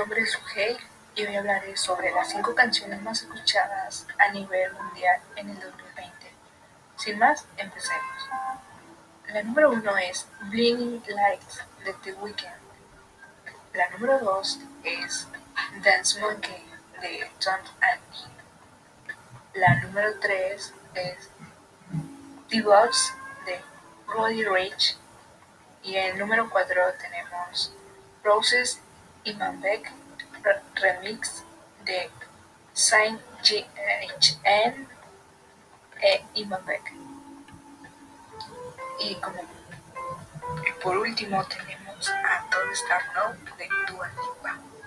nombre es Sugei y hoy hablaré sobre las 5 canciones más escuchadas a nivel mundial en el 2020. Sin más, empecemos. La número 1 es Blinding Lights de The Weeknd. La número 2 es Dance Monkey de Tom and La número 3 es The Boss de Roddy Rich. Y en el número 4 tenemos Roses Imanbek remix de Saint N e Imanbek. Y como por último tenemos a Don't Start Now de Dua Lipa.